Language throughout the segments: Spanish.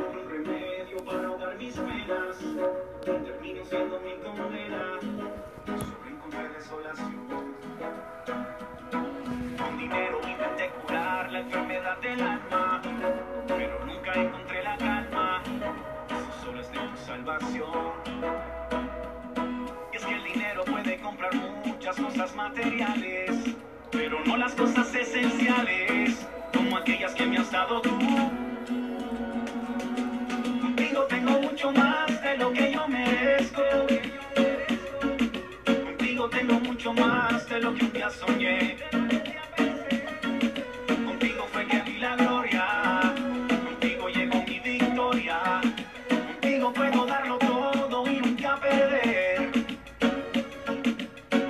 un remedio para ahogar mis penas. Termino siendo mi condena. Solo encontré desolación. Con dinero intenté curar la enfermedad del alma. Pero nunca encontré la calma. Solo es de tu salvación. Y es que el dinero puede comprar muchas cosas materiales. Pero no las cosas esenciales. Como aquellas que me has dado tú. Mucho más de lo que un día soñé. Contigo fue que vi la gloria. Contigo llegó mi victoria. Contigo puedo darlo todo y nunca perder.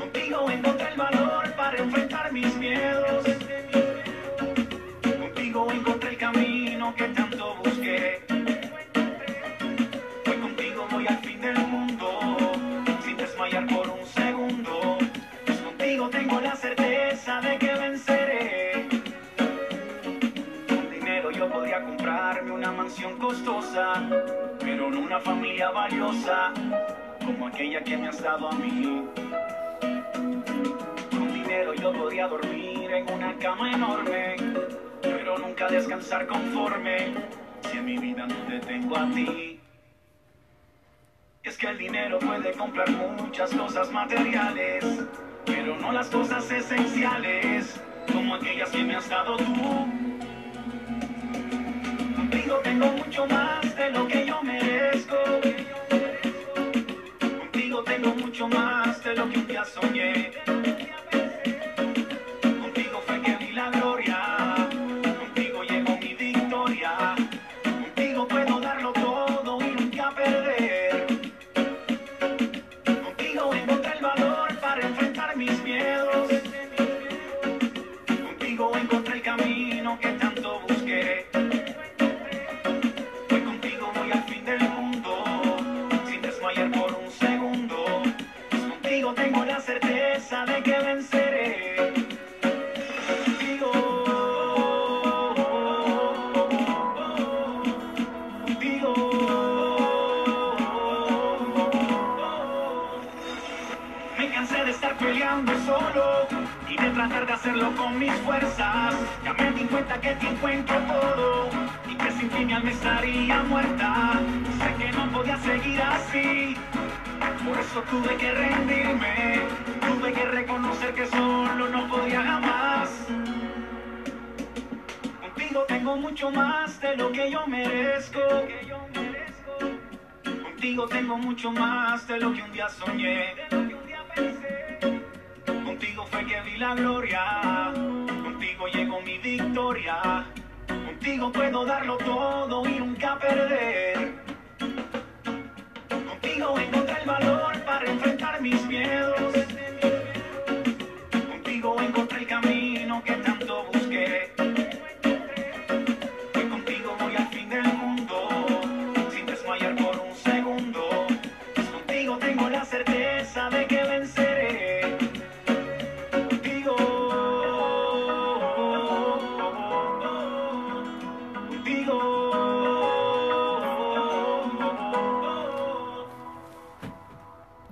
Contigo encontré el valor para enfrentar mis miedos. Contigo encontré el camino que tanto busqué. Mansión costosa, pero no una familia valiosa como aquella que me has dado a mí. Con dinero yo podría dormir en una cama enorme, pero nunca descansar conforme si en mi vida no te tengo a ti. Es que el dinero puede comprar muchas cosas materiales, pero no las cosas esenciales, como aquellas que me has dado tú. Mucho más de lo que un día soñé. Contigo fue que vi la gloria. Contigo llegó mi victoria. Contigo puedo darlo todo y nunca perder. Contigo encontré el valor para enfrentar mis miedos. Contigo encontré el camino que peleando solo y de tratar de hacerlo con mis fuerzas. Ya me di cuenta que te encuentro todo y que sin ti mi alma estaría muerta. Sé que no podía seguir así, por eso tuve que rendirme. Tuve que reconocer que solo no podía jamás. Contigo tengo mucho más de lo que yo merezco. Contigo tengo mucho más de lo que un día soñé. Contigo fue que vi la gloria. Contigo llegó mi victoria. Contigo puedo darlo todo contigo.